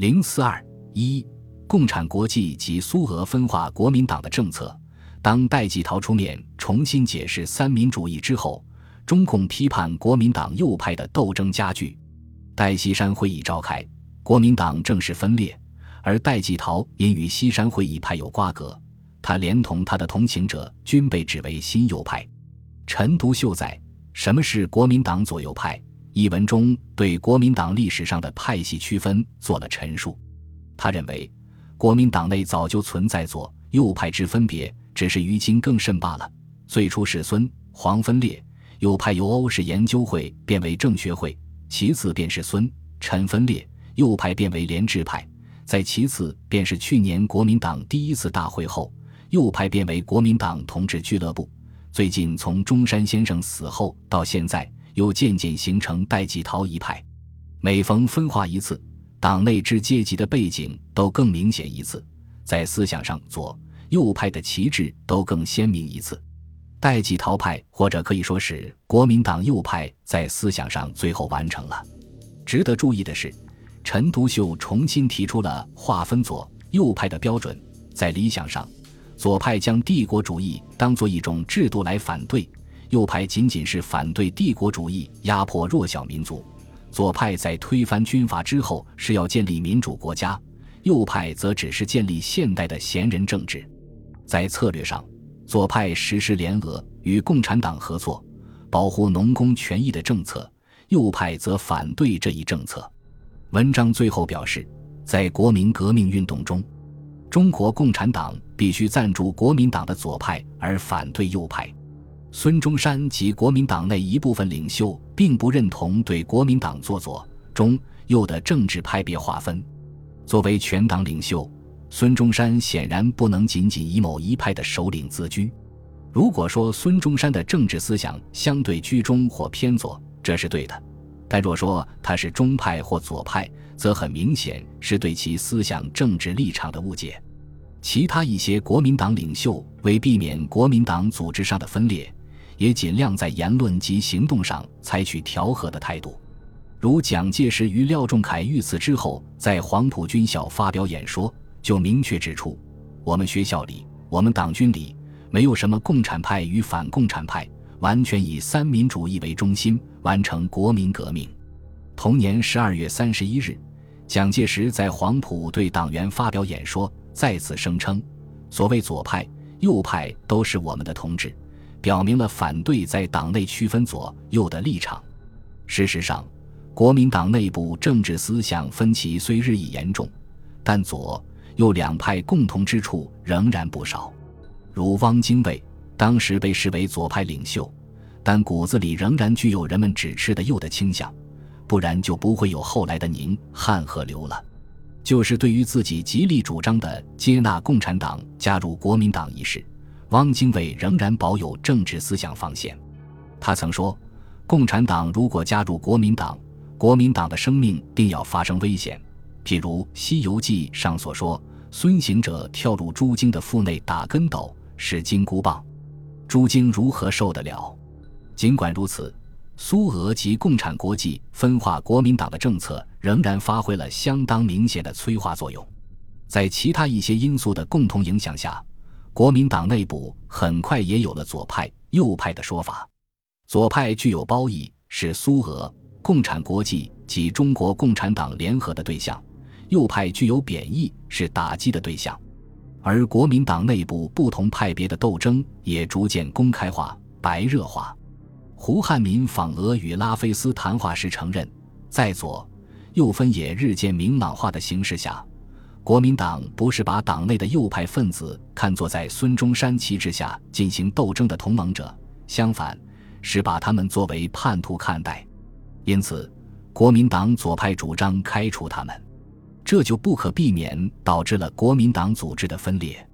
零四二一，共产国际及苏俄分化国民党的政策。当戴季陶出面重新解释三民主义之后，中共批判国民党右派的斗争加剧。戴西山会议召开，国民党正式分裂，而戴季陶因与西山会议派有瓜葛，他连同他的同情者均被指为新右派。陈独秀在《什么是国民党左右派》一文中对国民党历史上的派系区分做了陈述。他认为，国民党内早就存在左右派之分别。只是于今更甚罢了。最初是孙黄分裂，右派由欧式研究会变为政学会；其次便是孙陈分裂，右派变为联制派；再其次便是去年国民党第一次大会后，右派变为国民党同志俱乐部。最近从中山先生死后到现在，又渐渐形成戴季陶一派。每逢分化一次，党内之阶级的背景都更明显一次，在思想上左。右派的旗帜都更鲜明一次，代际陶派或者可以说是国民党右派在思想上最后完成了。值得注意的是，陈独秀重新提出了划分左右派的标准。在理想上，左派将帝国主义当作一种制度来反对，右派仅仅是反对帝国主义压迫弱小民族。左派在推翻军阀之后是要建立民主国家，右派则只是建立现代的贤人政治。在策略上，左派实施联俄与共产党合作，保护农工权益的政策；右派则反对这一政策。文章最后表示，在国民革命运动中，中国共产党必须赞助国民党的左派，而反对右派。孙中山及国民党内一部分领袖并不认同对国民党做左、中、右的政治派别划分。作为全党领袖。孙中山显然不能仅仅以某一派的首领自居。如果说孙中山的政治思想相对居中或偏左，这是对的；但若说他是中派或左派，则很明显是对其思想政治立场的误解。其他一些国民党领袖为避免国民党组织上的分裂，也尽量在言论及行动上采取调和的态度。如蒋介石于廖仲恺遇刺之后，在黄埔军校发表演说。就明确指出，我们学校里，我们党军里没有什么共产派与反共产派，完全以三民主义为中心完成国民革命。同年十二月三十一日，蒋介石在黄埔对党员发表演说，再次声称：“所谓左派、右派都是我们的同志”，表明了反对在党内区分左右的立场。事实上，国民党内部政治思想分歧虽日益严重，但左。右两派共同之处仍然不少，如汪精卫当时被视为左派领袖，但骨子里仍然具有人们指斥的右的倾向，不然就不会有后来的宁汉和刘了。就是对于自己极力主张的接纳共产党加入国民党一事，汪精卫仍然保有政治思想防线。他曾说：“共产党如果加入国民党，国民党的生命定要发生危险。”譬如《西游记》上所说。孙行者跳入朱经的腹内打跟斗，是金箍棒，朱经如何受得了？尽管如此，苏俄及共产国际分化国民党的政策仍然发挥了相当明显的催化作用。在其他一些因素的共同影响下，国民党内部很快也有了左派、右派的说法。左派具有褒义，是苏俄、共产国际及中国共产党联合的对象。右派具有贬义，是打击的对象，而国民党内部不同派别的斗争也逐渐公开化、白热化。胡汉民访俄与拉菲斯谈话时承认，在左右分野日渐明朗化的形势下，国民党不是把党内的右派分子看作在孙中山旗帜下进行斗争的同盟者，相反，是把他们作为叛徒看待。因此，国民党左派主张开除他们。这就不可避免导致了国民党组织的分裂。